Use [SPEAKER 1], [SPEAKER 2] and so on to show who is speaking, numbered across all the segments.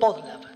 [SPEAKER 1] Podlab.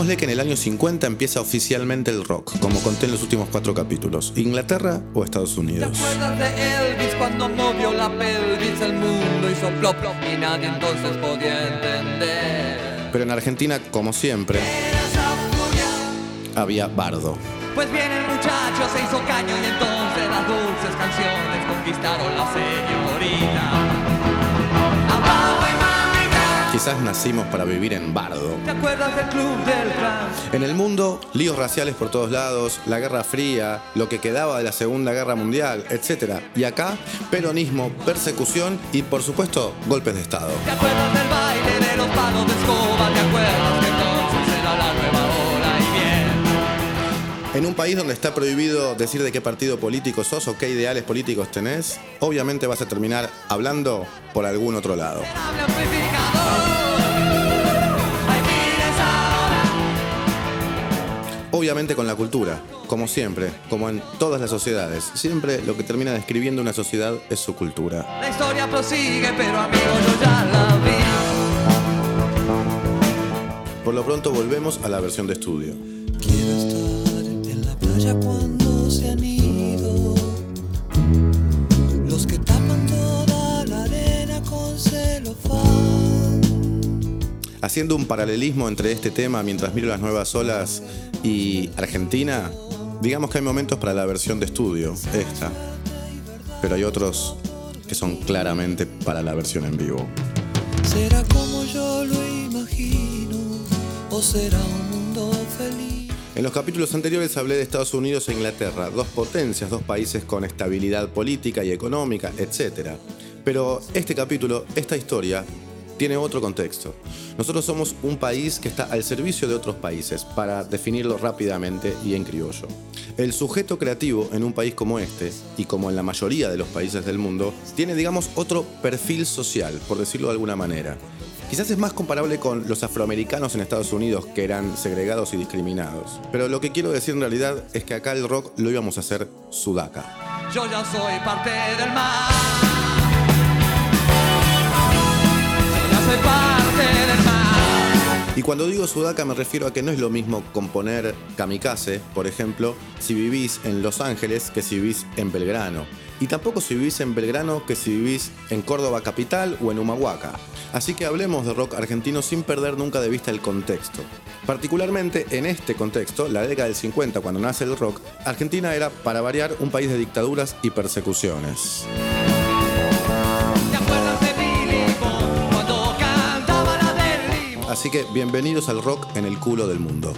[SPEAKER 2] Pongámosle que en el año 50 empieza oficialmente el rock, como conté en los últimos cuatro capítulos. ¿Inglaterra o Estados
[SPEAKER 3] ¿Te
[SPEAKER 2] Unidos?
[SPEAKER 3] acuerdas de Elvis cuando movió la pelvis? El mundo hizo plop plop y nadie entonces podía entender.
[SPEAKER 2] Pero en Argentina, como siempre, había bardo.
[SPEAKER 3] Pues bien, el muchacho se hizo caño y entonces las dulces canciones conquistaron la señorita.
[SPEAKER 2] Quizás nacimos para vivir en bardo.
[SPEAKER 3] ¿Te acuerdas del club del?
[SPEAKER 2] En el mundo, líos raciales por todos lados, la Guerra Fría, lo que quedaba de la Segunda Guerra Mundial, etc. Y acá, peronismo, persecución y, por supuesto, golpes de Estado.
[SPEAKER 3] ¿Te acuerdas del baile de los palos de escoba? ¿Te acuerdas que entonces era la nueva hora y bien?
[SPEAKER 2] En un país donde está prohibido decir de qué partido político sos o qué ideales políticos tenés, obviamente vas a terminar hablando por algún otro lado. Obviamente con la cultura, como siempre, como en todas las sociedades. Siempre lo que termina describiendo una sociedad es su cultura.
[SPEAKER 3] La historia prosigue, pero amigo, yo ya la vi.
[SPEAKER 2] Por lo pronto volvemos a la versión de estudio.
[SPEAKER 4] Quiero estar en la playa cuando
[SPEAKER 2] Haciendo un paralelismo entre este tema mientras miro las nuevas olas y Argentina, digamos que hay momentos para la versión de estudio, esta. Pero hay otros que son claramente para la versión en vivo.
[SPEAKER 4] ¿Será como yo lo imagino o será un mundo feliz?
[SPEAKER 2] En los capítulos anteriores hablé de Estados Unidos e Inglaterra, dos potencias, dos países con estabilidad política y económica, etc. Pero este capítulo, esta historia, tiene otro contexto. Nosotros somos un país que está al servicio de otros países, para definirlo rápidamente y en criollo. El sujeto creativo en un país como este, y como en la mayoría de los países del mundo, tiene, digamos, otro perfil social, por decirlo de alguna manera. Quizás es más comparable con los afroamericanos en Estados Unidos, que eran segregados y discriminados. Pero lo que quiero decir en realidad es que acá el rock lo íbamos a hacer sudaca.
[SPEAKER 3] Yo ya soy parte del mar.
[SPEAKER 2] Y cuando digo sudaca me refiero a que no es lo mismo componer kamikaze, por ejemplo, si vivís en Los Ángeles que si vivís en Belgrano. Y tampoco si vivís en Belgrano que si vivís en Córdoba capital o en Humahuaca. Así que hablemos de rock argentino sin perder nunca de vista el contexto. Particularmente en este contexto, la década del 50, cuando nace el rock, Argentina era, para variar, un país de dictaduras y persecuciones. Así que bienvenidos al rock en el culo del mundo.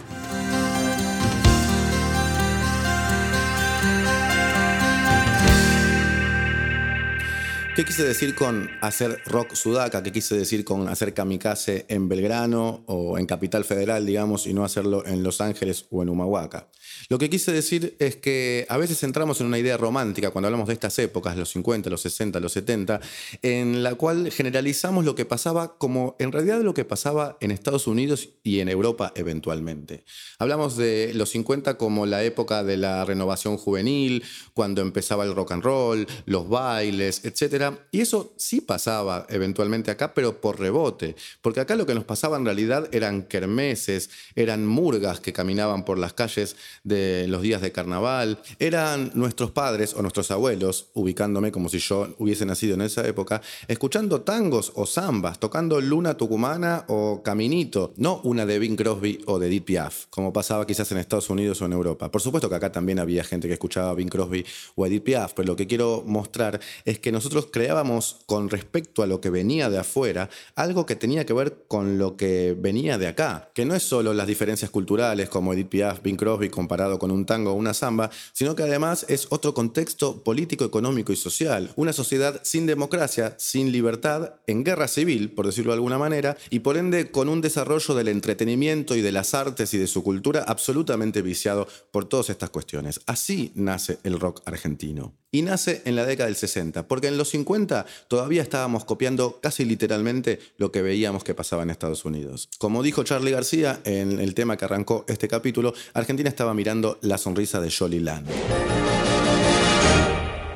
[SPEAKER 2] ¿Qué quise decir con hacer rock sudaca? ¿Qué quise decir con hacer kamikaze en Belgrano o en Capital Federal, digamos, y no hacerlo en Los Ángeles o en Humahuaca? Lo que quise decir es que a veces entramos en una idea romántica cuando hablamos de estas épocas, los 50, los 60, los 70, en la cual generalizamos lo que pasaba como en realidad lo que pasaba en Estados Unidos y en Europa eventualmente. Hablamos de los 50 como la época de la renovación juvenil, cuando empezaba el rock and roll, los bailes, etc. Y eso sí pasaba eventualmente acá, pero por rebote, porque acá lo que nos pasaba en realidad eran kermeses, eran murgas que caminaban por las calles de los días de carnaval, eran nuestros padres o nuestros abuelos, ubicándome como si yo hubiese nacido en esa época, escuchando tangos o zambas, tocando Luna Tucumana o Caminito, no una de Bing Crosby o de Edith Piaf, como pasaba quizás en Estados Unidos o en Europa. Por supuesto que acá también había gente que escuchaba Bing Crosby o Edith Piaf, pero lo que quiero mostrar es que nosotros creábamos con respecto a lo que venía de afuera algo que tenía que ver con lo que venía de acá, que no es solo las diferencias culturales como Edith Piaf, Bing Crosby comparado con un tango o una samba, sino que además es otro contexto político, económico y social, una sociedad sin democracia, sin libertad, en guerra civil, por decirlo de alguna manera, y por ende con un desarrollo del entretenimiento y de las artes y de su cultura absolutamente viciado por todas estas cuestiones. Así nace el rock argentino. Y nace en la década del 60, porque en los 50 todavía estábamos copiando casi literalmente lo que veíamos que pasaba en Estados Unidos. Como dijo Charlie García en el tema que arrancó este capítulo, Argentina estaba mirando la sonrisa de Jolly Land.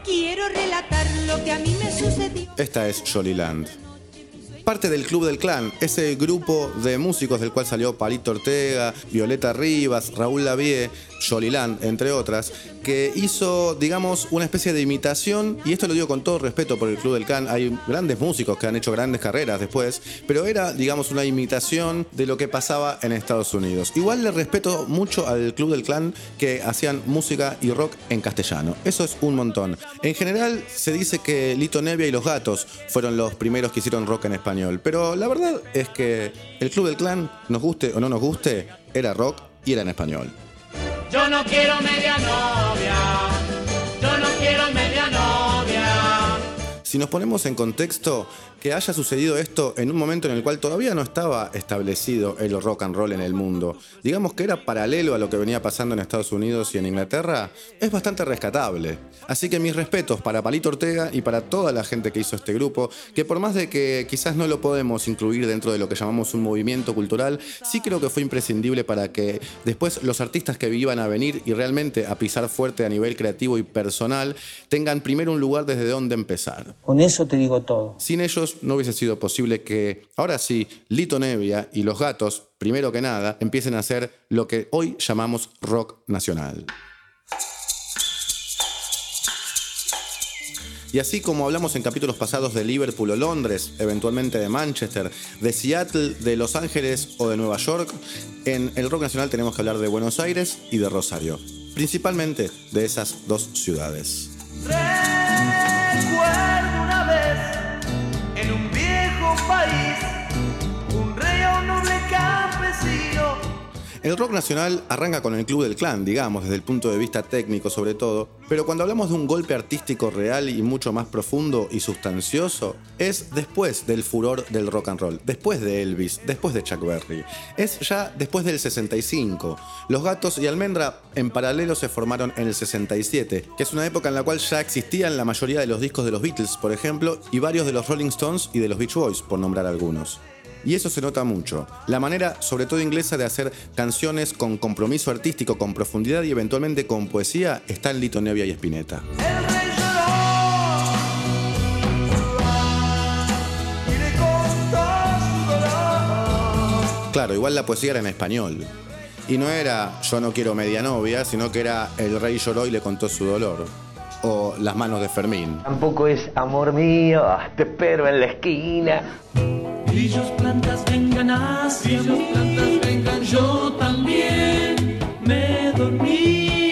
[SPEAKER 1] Quiero relatar lo que a mí me sucedió.
[SPEAKER 2] Esta es Jolly Land. Parte del Club del Clan, ese grupo de músicos del cual salió Palito Ortega, Violeta Rivas, Raúl Lavie, Jolly Land, entre otras, que hizo, digamos, una especie de imitación, y esto lo digo con todo respeto por el Club del Clan, hay grandes músicos que han hecho grandes carreras después, pero era, digamos, una imitación de lo que pasaba en Estados Unidos. Igual le respeto mucho al Club del Clan que hacían música y rock en castellano, eso es un montón. En general se dice que Lito Nevia y los Gatos fueron los primeros que hicieron rock en español, pero la verdad es que el Club del Clan, nos guste o no nos guste, era rock y era en español.
[SPEAKER 5] Yo no quiero media novia. Yo no quiero media novia.
[SPEAKER 2] Si nos ponemos en contexto, que haya sucedido esto en un momento en el cual todavía no estaba establecido el rock and roll en el mundo, digamos que era paralelo a lo que venía pasando en Estados Unidos y en Inglaterra, es bastante rescatable. Así que mis respetos para Palito Ortega y para toda la gente que hizo este grupo, que por más de que quizás no lo podemos incluir dentro de lo que llamamos un movimiento cultural, sí creo que fue imprescindible para que después los artistas que iban a venir y realmente a pisar fuerte a nivel creativo y personal tengan primero un lugar desde donde empezar.
[SPEAKER 6] Con eso te digo todo.
[SPEAKER 2] Sin ellos no hubiese sido posible que, ahora sí, Lito Nevia y los gatos, primero que nada, empiecen a hacer lo que hoy llamamos rock nacional. Y así como hablamos en capítulos pasados de Liverpool o Londres, eventualmente de Manchester, de Seattle, de Los Ángeles o de Nueva York, en el rock nacional tenemos que hablar de Buenos Aires y de Rosario, principalmente de esas dos ciudades. El rock nacional arranca con el Club del Clan, digamos, desde el punto de vista técnico sobre todo, pero cuando hablamos de un golpe artístico real y mucho más profundo y sustancioso, es después del furor del rock and roll, después de Elvis, después de Chuck Berry. Es ya después del 65. Los Gatos y Almendra en paralelo se formaron en el 67, que es una época en la cual ya existían la mayoría de los discos de los Beatles, por ejemplo, y varios de los Rolling Stones y de los Beach Boys, por nombrar algunos. Y eso se nota mucho. La manera, sobre todo inglesa, de hacer canciones con compromiso artístico, con profundidad y eventualmente con poesía está en Lito Nevia y Spinetta.
[SPEAKER 3] El rey lloró y le contó su dolor.
[SPEAKER 2] Claro, igual la poesía era en español. Y no era yo no quiero media novia, sino que era el rey lloró y le contó su dolor. O las manos de Fermín.
[SPEAKER 7] Tampoco es amor mío, te espero en la esquina.
[SPEAKER 5] Grillos, plantas, vengan hacia mí. plantas, vengan, yo también me dormí.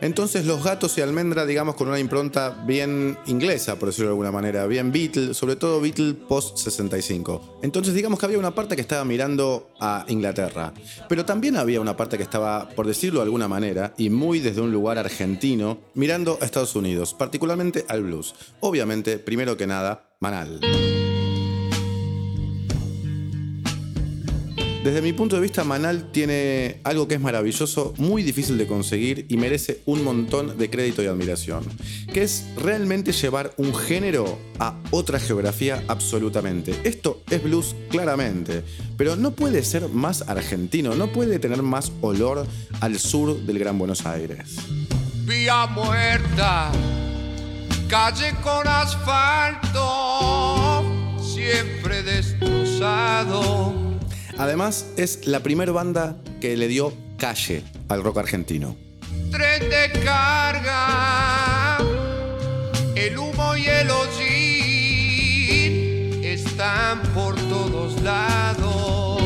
[SPEAKER 2] Entonces los gatos y almendra, digamos, con una impronta bien inglesa, por decirlo de alguna manera, bien Beatle, sobre todo Beatle post 65. Entonces digamos que había una parte que estaba mirando a Inglaterra, pero también había una parte que estaba, por decirlo de alguna manera, y muy desde un lugar argentino, mirando a Estados Unidos, particularmente al blues. Obviamente, primero que nada, Manal. Desde mi punto de vista, Manal tiene algo que es maravilloso, muy difícil de conseguir y merece un montón de crédito y admiración, que es realmente llevar un género a otra geografía absolutamente. Esto es blues claramente, pero no puede ser más argentino, no puede tener más olor al sur del Gran Buenos Aires.
[SPEAKER 8] Vía muerta, calle con asfalto, siempre destrozado.
[SPEAKER 2] Además, es la primera banda que le dio calle al rock argentino.
[SPEAKER 8] Tren de carga, el humo y el hollín están por todos lados.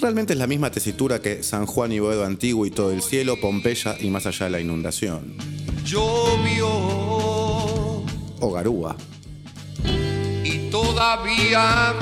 [SPEAKER 2] Realmente es la misma tesitura que San Juan y Boedo Antiguo y todo el cielo, Pompeya y más allá de la inundación.
[SPEAKER 8] Llovió,
[SPEAKER 2] O Garúa.
[SPEAKER 8] todavía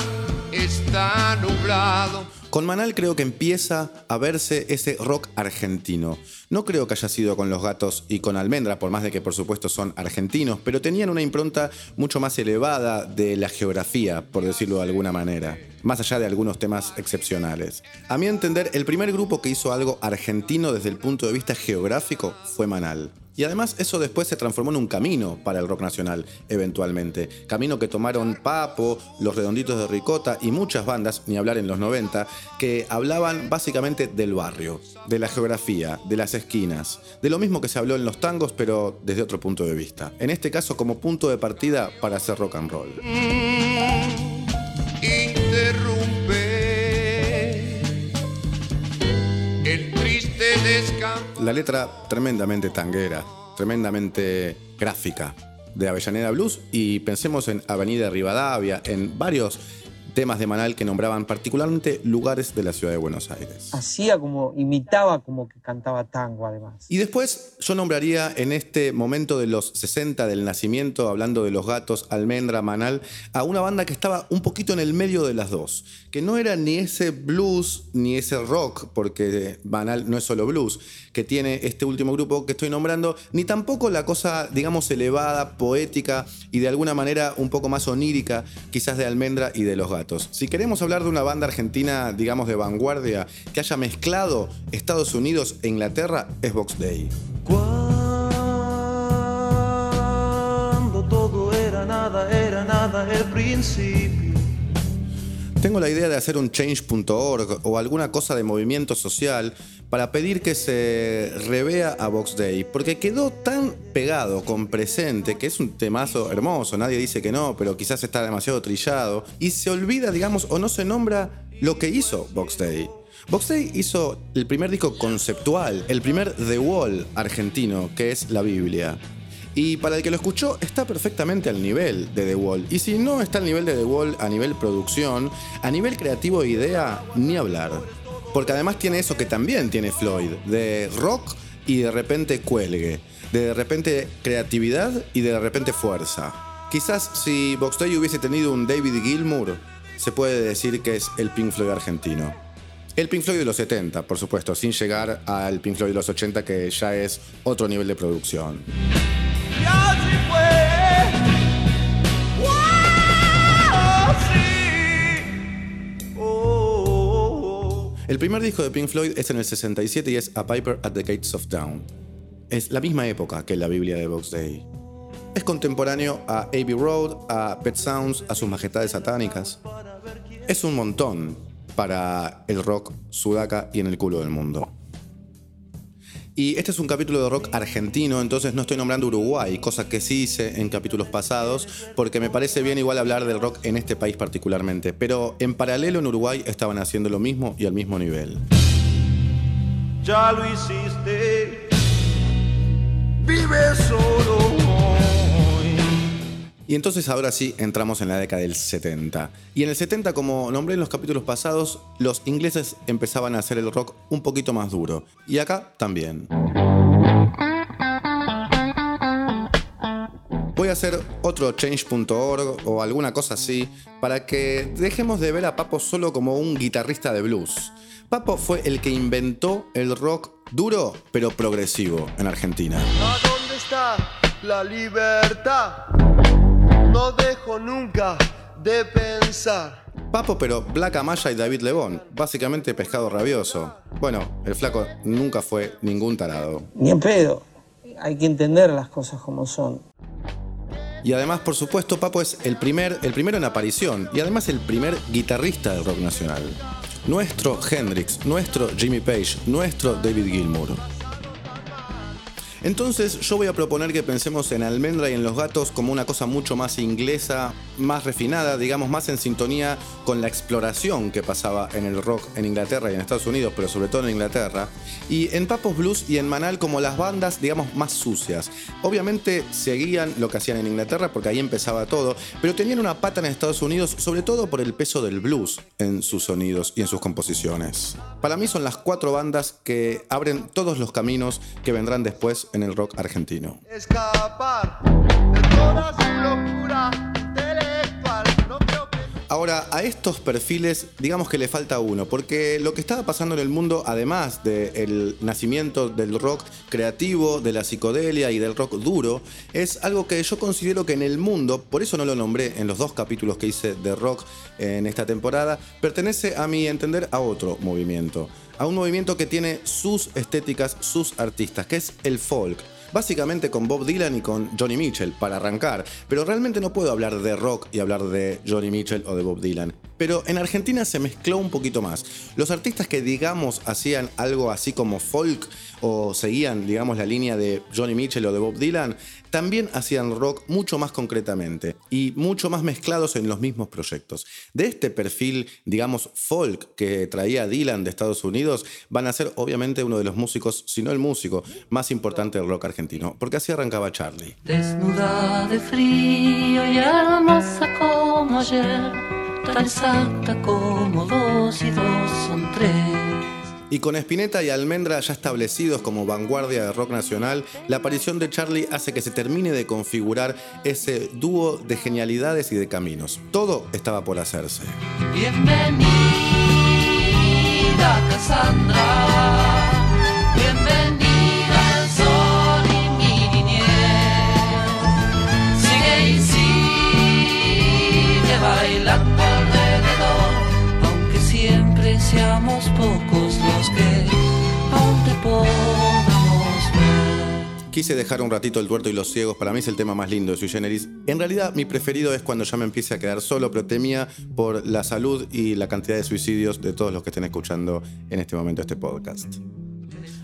[SPEAKER 8] está nublado.
[SPEAKER 2] Con Manal creo que empieza a verse ese rock argentino. No creo que haya sido con Los Gatos y con Almendra, por más de que por supuesto son argentinos, pero tenían una impronta mucho más elevada de la geografía, por decirlo de alguna manera, más allá de algunos temas excepcionales. A mi entender, el primer grupo que hizo algo argentino desde el punto de vista geográfico fue Manal. Y además eso después se transformó en un camino para el rock nacional, eventualmente. Camino que tomaron Papo, Los Redonditos de Ricota y muchas bandas, ni hablar en los 90, que hablaban básicamente del barrio, de la geografía, de las esquinas, de lo mismo que se habló en los tangos, pero desde otro punto de vista. En este caso como punto de partida para hacer rock and roll. La letra tremendamente tanguera, tremendamente gráfica de Avellaneda Blues y pensemos en Avenida Rivadavia, en varios temas de Manal que nombraban particularmente lugares de la ciudad de Buenos Aires.
[SPEAKER 6] Hacía como, imitaba como que cantaba tango además.
[SPEAKER 2] Y después yo nombraría en este momento de los 60 del nacimiento, hablando de los gatos, Almendra, Manal, a una banda que estaba un poquito en el medio de las dos, que no era ni ese blues ni ese rock, porque Manal no es solo blues, que tiene este último grupo que estoy nombrando, ni tampoco la cosa, digamos, elevada, poética y de alguna manera un poco más onírica, quizás de Almendra y de los gatos. Si queremos hablar de una banda argentina, digamos, de vanguardia, que haya mezclado Estados Unidos e Inglaterra, es Box Day.
[SPEAKER 4] Cuando todo era nada, era nada el principio.
[SPEAKER 2] Tengo la idea de hacer un change.org o alguna cosa de movimiento social para pedir que se revea a Box Day, porque quedó tan pegado con presente, que es un temazo hermoso, nadie dice que no, pero quizás está demasiado trillado, y se olvida, digamos, o no se nombra lo que hizo Box Day. Box Day hizo el primer disco conceptual, el primer The Wall argentino, que es la Biblia. Y para el que lo escuchó, está perfectamente al nivel de The Wall. Y si no está al nivel de The Wall a nivel producción, a nivel creativo e idea, ni hablar. Porque además tiene eso que también tiene Floyd, de rock y de repente cuelgue, de de repente creatividad y de repente fuerza. Quizás si Box hubiese tenido un David Gilmour, se puede decir que es el Pink Floyd argentino. El Pink Floyd de los 70, por supuesto, sin llegar al Pink Floyd de los 80 que ya es otro nivel de producción. El primer disco de Pink Floyd es en el 67 y es A Piper at the Gates of Dawn. Es la misma época que la Biblia de Box Day. Es contemporáneo a Abbey Road, a Pet Sounds, a sus majestades satánicas. Es un montón para el rock sudaca y en el culo del mundo. Y este es un capítulo de rock argentino, entonces no estoy nombrando Uruguay, cosa que sí hice en capítulos pasados, porque me parece bien igual hablar del rock en este país particularmente. Pero en paralelo en Uruguay estaban haciendo lo mismo y al mismo nivel.
[SPEAKER 4] Ya lo hiciste. Vive solo.
[SPEAKER 2] Y entonces ahora sí entramos en la década del 70. Y en el 70, como nombré en los capítulos pasados, los ingleses empezaban a hacer el rock un poquito más duro. Y acá también. Voy a hacer otro change.org o alguna cosa así para que dejemos de ver a Papo solo como un guitarrista de blues. Papo fue el que inventó el rock duro pero progresivo en Argentina.
[SPEAKER 4] ¿A dónde está la libertad? No dejo nunca de pensar.
[SPEAKER 2] Papo pero Black Amaya y David Lebón, básicamente pescado rabioso. Bueno, el flaco nunca fue ningún tarado.
[SPEAKER 6] Ni en pedo. Hay que entender las cosas como son.
[SPEAKER 2] Y además, por supuesto, Papo es el, primer, el primero en aparición y además el primer guitarrista del rock nacional. Nuestro Hendrix, nuestro Jimmy Page, nuestro David Gilmour. Entonces yo voy a proponer que pensemos en Almendra y en los gatos como una cosa mucho más inglesa, más refinada, digamos más en sintonía con la exploración que pasaba en el rock en Inglaterra y en Estados Unidos, pero sobre todo en Inglaterra, y en Papos Blues y en Manal como las bandas, digamos, más sucias. Obviamente seguían lo que hacían en Inglaterra porque ahí empezaba todo, pero tenían una pata en Estados Unidos, sobre todo por el peso del blues en sus sonidos y en sus composiciones. Para mí son las cuatro bandas que abren todos los caminos que vendrán después en el rock argentino. Ahora, a estos perfiles, digamos que le falta uno, porque lo que estaba pasando en el mundo, además del nacimiento del rock creativo, de la psicodelia y del rock duro, es algo que yo considero que en el mundo, por eso no lo nombré en los dos capítulos que hice de rock en esta temporada, pertenece a mi entender a otro movimiento, a un movimiento que tiene sus estéticas, sus artistas, que es el folk básicamente con Bob Dylan y con Johnny Mitchell, para arrancar. Pero realmente no puedo hablar de rock y hablar de Johnny Mitchell o de Bob Dylan. Pero en Argentina se mezcló un poquito más. Los artistas que digamos hacían algo así como folk o seguían digamos la línea de Johnny Mitchell o de Bob Dylan, también hacían rock mucho más concretamente y mucho más mezclados en los mismos proyectos. De este perfil, digamos, folk que traía Dylan de Estados Unidos, van a ser obviamente uno de los músicos, si no el músico, más importante del rock argentino, porque así arrancaba Charlie.
[SPEAKER 9] Desnuda de frío y hermosa como ayer, tan exacta como dos y dos son tres.
[SPEAKER 2] Y con Spinetta y Almendra ya establecidos como vanguardia de rock nacional, la aparición de Charlie hace que se termine de configurar ese dúo de genialidades y de caminos. Todo estaba por hacerse.
[SPEAKER 9] Bienvenida Cassandra,
[SPEAKER 2] Quise dejar un ratito el tuerto y los ciegos, para mí es el tema más lindo de Sui Generis. En realidad mi preferido es cuando ya me empiece a quedar solo, pero temía por la salud y la cantidad de suicidios de todos los que estén escuchando en este momento este podcast.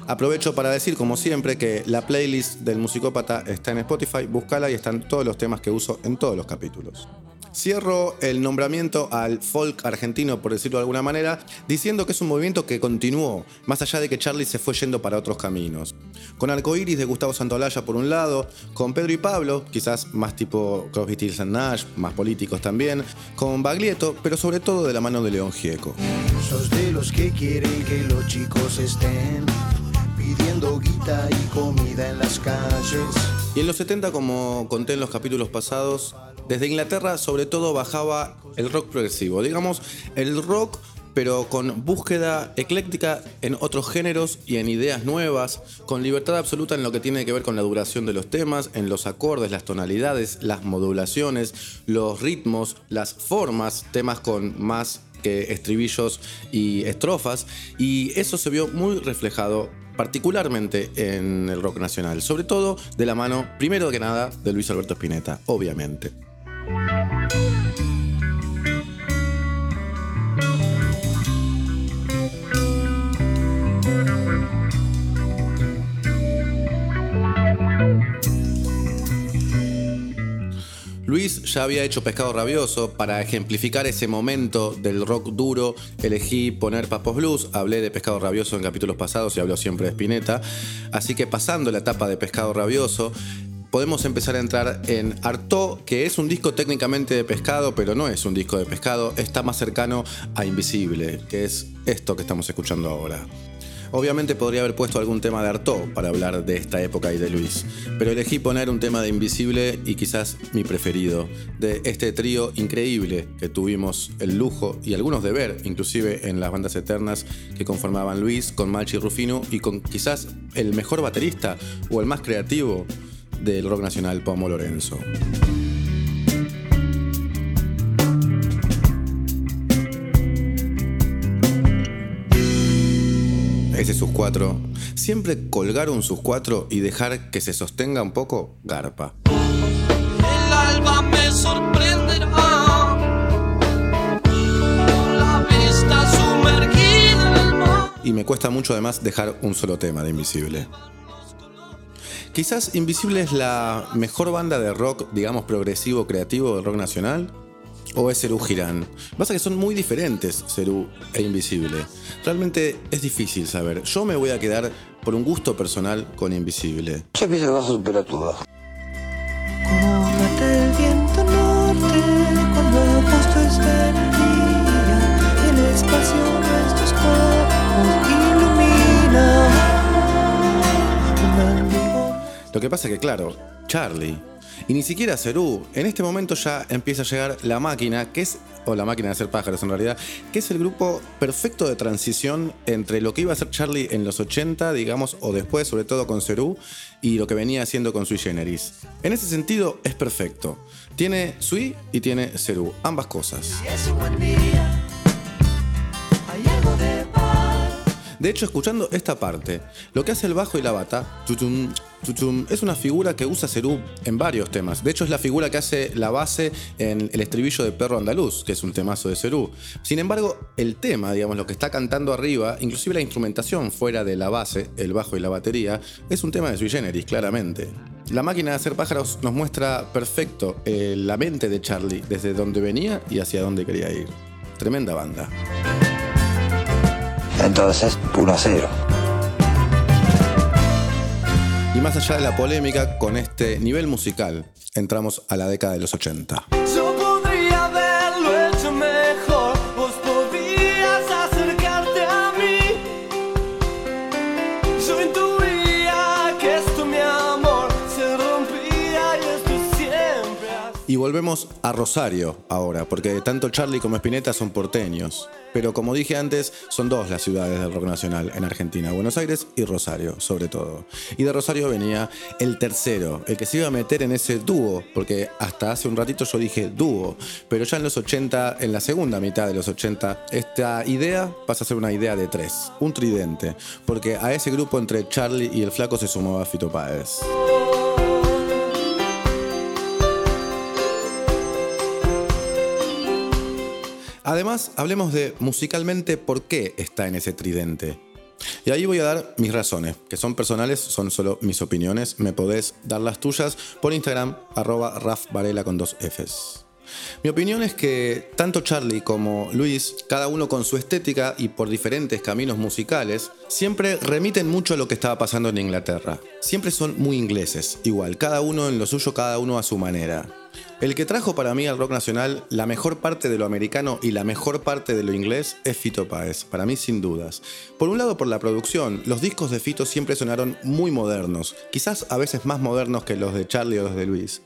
[SPEAKER 2] Aprovecho para decir, como siempre, que la playlist del Musicópata está en Spotify, búscala y están todos los temas que uso en todos los capítulos. Cierro el nombramiento al folk argentino, por decirlo de alguna manera, diciendo que es un movimiento que continuó, más allá de que Charlie se fue yendo para otros caminos. Con Arcoiris de Gustavo Santolaya por un lado, con Pedro y Pablo, quizás más tipo Crosby, Stills and Nash, más políticos también, con Baglietto, pero sobre todo de la mano de León Gieco.
[SPEAKER 10] Sos de los que quieren que los chicos estén pidiendo guita y comida en las calles.
[SPEAKER 2] Y en los 70, como conté en los capítulos pasados, desde Inglaterra sobre todo bajaba el rock progresivo, digamos el rock pero con búsqueda ecléctica en otros géneros y en ideas nuevas, con libertad absoluta en lo que tiene que ver con la duración de los temas, en los acordes, las tonalidades, las modulaciones, los ritmos, las formas, temas con más que estribillos y estrofas, y eso se vio muy reflejado particularmente en el rock nacional, sobre todo de la mano, primero que nada, de Luis Alberto Spinetta, obviamente. Luis ya había hecho Pescado Rabioso. Para ejemplificar ese momento del rock duro, elegí poner Papos Blues. Hablé de Pescado Rabioso en capítulos pasados y hablo siempre de Spinetta. Así que pasando la etapa de Pescado Rabioso, podemos empezar a entrar en Arto, que es un disco técnicamente de pescado, pero no es un disco de pescado. Está más cercano a Invisible, que es esto que estamos escuchando ahora. Obviamente podría haber puesto algún tema de Artaud para hablar de esta época y de Luis, pero elegí poner un tema de Invisible y quizás mi preferido, de este trío increíble que tuvimos el lujo y algunos de ver, inclusive en las bandas eternas que conformaban Luis con Malchi Rufino y con quizás el mejor baterista o el más creativo del rock nacional, Pomo Lorenzo. Ese sus cuatro. Siempre colgar un sus cuatro y dejar que se sostenga un poco, garpa.
[SPEAKER 9] El alba me sorprenderá. La vista sumergida en el mar.
[SPEAKER 2] Y me cuesta mucho además dejar un solo tema de Invisible. Quizás Invisible es la mejor banda de rock, digamos, progresivo, creativo del rock nacional. ¿O es Cerú Girán? Pasa que son muy diferentes Cerú e Invisible. Realmente es difícil saber. Yo me voy a quedar por un gusto personal con Invisible.
[SPEAKER 11] Yo pienso que vas a superar tu duda.
[SPEAKER 4] Como late el viento norte cuando agosto está en el día y el espacio nuestros cuerpos ilumina. Un mendigo
[SPEAKER 2] Lo que pasa que, claro, Charlie y ni siquiera Cerú, en este momento ya empieza a llegar la máquina, que es o La Máquina de Hacer Pájaros en realidad, que es el grupo perfecto de transición entre lo que iba a ser Charlie en los 80, digamos, o después, sobre todo con Cerú, y lo que venía haciendo con Sui Generis. En ese sentido, es perfecto. Tiene Sui y tiene Cerú, ambas cosas. De hecho, escuchando esta parte, lo que hace el bajo y la bata, es una figura que usa Cerú en varios temas. De hecho, es la figura que hace la base en el estribillo de Perro Andaluz, que es un temazo de Cerú. Sin embargo, el tema, digamos, lo que está cantando arriba, inclusive la instrumentación fuera de la base, el bajo y la batería, es un tema de Sui Generis, claramente. La máquina de hacer pájaros nos muestra perfecto eh, la mente de Charlie, desde donde venía y hacia dónde quería ir. Tremenda banda.
[SPEAKER 11] Entonces, 1 a 0.
[SPEAKER 2] Y más allá de la polémica, con este nivel musical, entramos a la década de los 80.
[SPEAKER 12] Y
[SPEAKER 2] volvemos a Rosario ahora, porque tanto Charlie como Spinetta son porteños. Pero como dije antes, son dos las ciudades del rock nacional en Argentina, Buenos Aires y Rosario, sobre todo. Y de Rosario venía el tercero, el que se iba a meter en ese dúo, porque hasta hace un ratito yo dije dúo, pero ya en los 80, en la segunda mitad de los 80, esta idea pasa a ser una idea de tres, un tridente, porque a ese grupo entre Charlie y el flaco se sumaba Fito Páez. Además, hablemos de musicalmente por qué está en ese tridente. Y ahí voy a dar mis razones, que son personales, son solo mis opiniones. Me podés dar las tuyas por Instagram, arroba Raf Varela con dos Fs. Mi opinión es que tanto Charlie como Luis, cada uno con su estética y por diferentes caminos musicales, siempre remiten mucho a lo que estaba pasando en Inglaterra. Siempre son muy ingleses, igual, cada uno en lo suyo, cada uno a su manera. El que trajo para mí al rock nacional la mejor parte de lo americano y la mejor parte de lo inglés es Fito Páez, para mí sin dudas. Por un lado por la producción, los discos de Fito siempre sonaron muy modernos, quizás a veces más modernos que los de Charlie o los de Luis.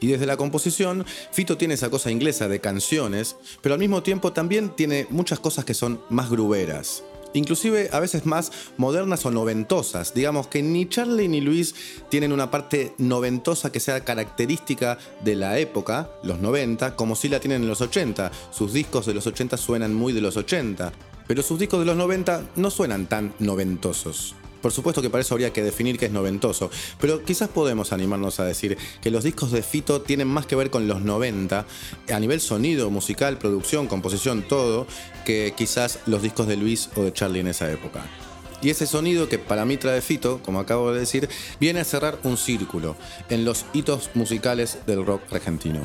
[SPEAKER 2] Y desde la composición, Fito tiene esa cosa inglesa de canciones, pero al mismo tiempo también tiene muchas cosas que son más gruberas. Inclusive a veces más modernas o noventosas. Digamos que ni Charlie ni Luis tienen una parte noventosa que sea característica de la época, los 90, como si la tienen en los 80. Sus discos de los 80 suenan muy de los 80, pero sus discos de los 90 no suenan tan noventosos. Por supuesto que para eso habría que definir qué es noventoso, pero quizás podemos animarnos a decir que los discos de Fito tienen más que ver con los 90, a nivel sonido, musical, producción, composición, todo, que quizás los discos de Luis o de Charlie en esa época. Y ese sonido que para mí trae Fito, como acabo de decir, viene a cerrar un círculo en los hitos musicales del rock argentino.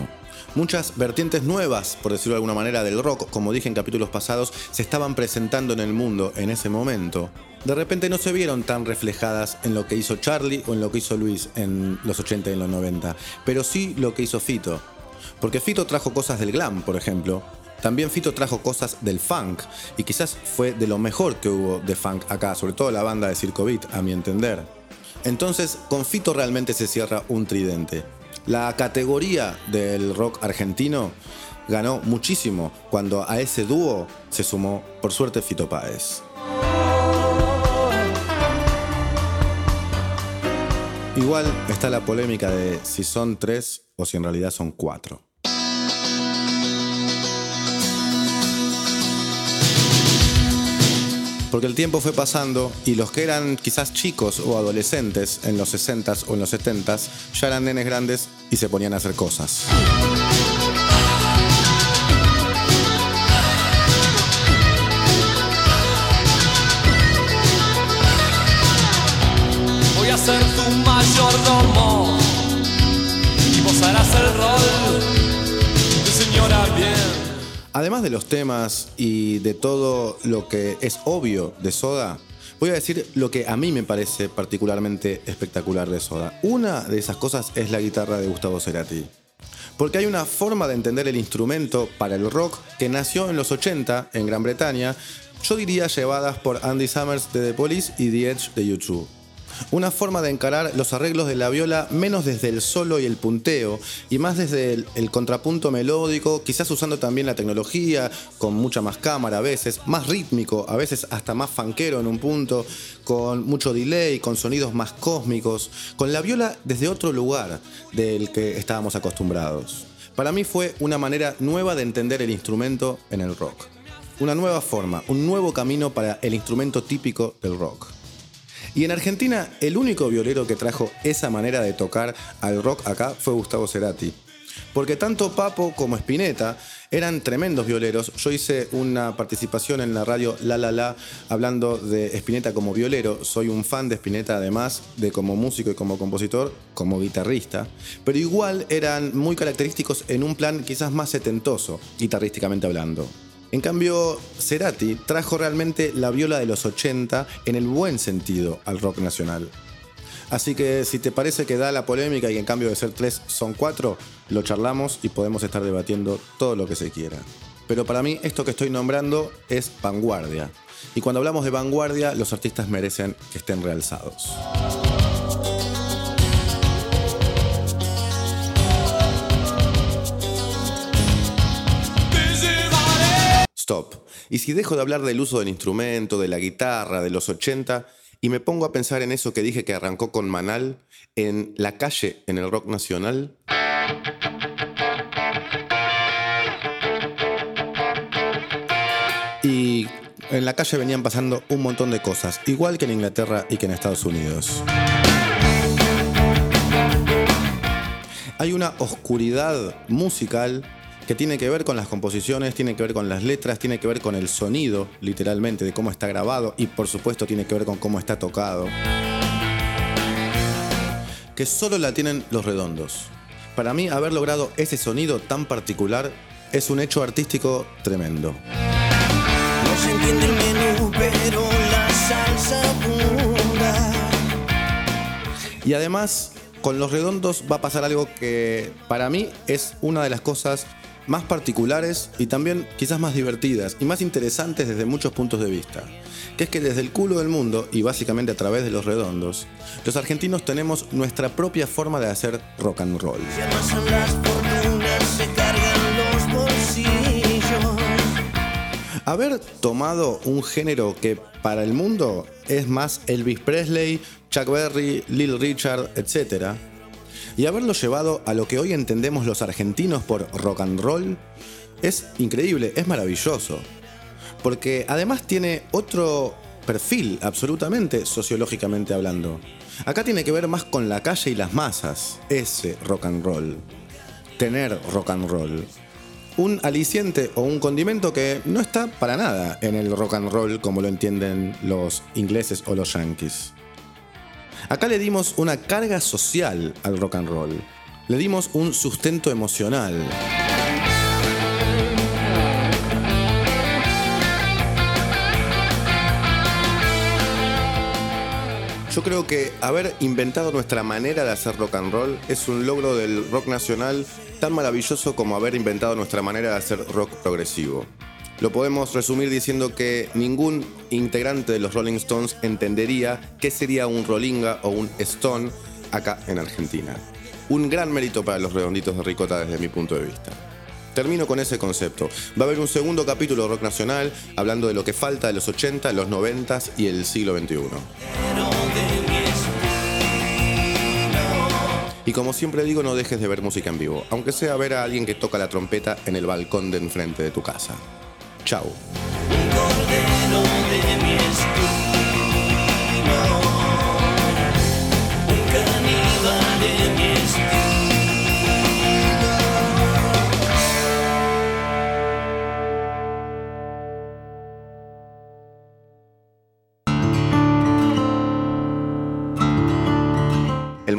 [SPEAKER 2] Muchas vertientes nuevas, por decirlo de alguna manera, del rock, como dije en capítulos pasados, se estaban presentando en el mundo en ese momento. De repente no se vieron tan reflejadas en lo que hizo Charlie o en lo que hizo Luis en los 80 y en los 90, pero sí lo que hizo Fito. Porque Fito trajo cosas del glam, por ejemplo, también Fito trajo cosas del funk y quizás fue de lo mejor que hubo de funk acá, sobre todo la banda de Circo Beat, a mi entender. Entonces, con Fito realmente se cierra un tridente. La categoría del rock argentino ganó muchísimo cuando a ese dúo se sumó, por suerte, Fito Páez. Igual está la polémica de si son tres o si en realidad son cuatro. Porque el tiempo fue pasando y los que eran quizás chicos o adolescentes en los 60s o en los 70s ya eran nenes grandes y se ponían a hacer cosas. Además de los temas y de todo lo que es obvio de Soda, voy a decir lo que a mí me parece particularmente espectacular de Soda. Una de esas cosas es la guitarra de Gustavo Cerati. Porque hay una forma de entender el instrumento para el rock que nació en los 80 en Gran Bretaña, yo diría llevadas por Andy Summers de The Police y The Edge de YouTube. Una forma de encarar los arreglos de la viola menos desde el solo y el punteo, y más desde el, contrapunto melódico, quizás usando también la tecnología, con mucha más cámara a veces, más rítmico, a veces hasta más fanquero en un punto, con mucho delay, con sonidos más cósmicos, con la viola desde otro lugar del que estábamos acostumbrados. Para mí fue una manera nueva de entender el instrumento en el rock. Una nueva forma, un nuevo camino para el instrumento típico del rock. Y en Argentina, el único violero que trajo esa manera de tocar al rock acá fue Gustavo Cerati. Porque tanto Papo como Spinetta eran tremendos violeros. Yo hice una participación en la radio La La La hablando de Spinetta como violero. Soy un fan de Spinetta además de como músico y como compositor, como guitarrista. Pero igual eran muy característicos en un plan quizás más setentoso, guitarrísticamente hablando. En cambio, Cerati trajo realmente la viola de los 80 en el buen sentido al rock nacional. Así que si te parece que da la polémica y en cambio de ser tres son cuatro, lo charlamos y podemos estar debatiendo todo lo que se quiera. Pero para mí esto que estoy nombrando es vanguardia. Y cuando hablamos de vanguardia, los artistas merecen que estén realzados. Stop. Y si dejo de hablar del uso del instrumento, de la guitarra, de los 80, y me pongo a pensar en eso que dije que arrancó con Manal, en la calle, en el rock nacional. Y en la calle venían pasando un montón de cosas, igual que en Inglaterra y que en Estados Unidos. Hay una oscuridad musical que tiene que ver con las composiciones, tiene que ver con las letras, tiene que ver con el sonido, literalmente, de cómo está grabado y por supuesto tiene que ver con cómo está tocado. Que solo la tienen los redondos. Para mí, haber logrado ese sonido tan particular es un hecho artístico tremendo.
[SPEAKER 4] No se entiende el menú, pero la salsa abunda.
[SPEAKER 2] Y además, con los redondos va a pasar algo que para mí es una de las cosas más particulares y también quizás más divertidas y más interesantes desde muchos puntos de vista, que es que desde el culo del mundo y básicamente a través de los redondos, los argentinos tenemos nuestra propia forma de hacer rock and roll. Haber tomado un género que para el mundo es más Elvis Presley, Chuck Berry, Lil Richard, etc., y haberlo llevado a lo que hoy entendemos los argentinos por rock and roll es increíble, es maravilloso. Porque además tiene otro perfil, absolutamente, sociológicamente hablando. Acá tiene que ver más con la calle y las masas, ese rock and roll. Tener rock and roll. Un aliciente o un condimento que no está para nada en el rock and roll como lo entienden los ingleses o los yankees. Acá le dimos una carga social al rock and roll. Le dimos un sustento emocional. Yo creo que haber inventado nuestra manera de hacer rock and roll es un logro del rock nacional tan maravilloso como haber inventado nuestra manera de hacer rock progresivo. Lo podemos resumir diciendo que ningún integrante de los Rolling Stones entendería qué sería un Rollinga o un Stone acá en Argentina. Un gran mérito para los redonditos de ricota desde mi punto de vista. Termino con ese concepto. Va a haber un segundo capítulo de Rock Nacional hablando de lo que falta de los 80, los 90 y el siglo XXI. Y como siempre digo, no dejes de ver música en vivo, aunque sea ver a alguien que toca la trompeta en el balcón de enfrente de tu casa. Chao.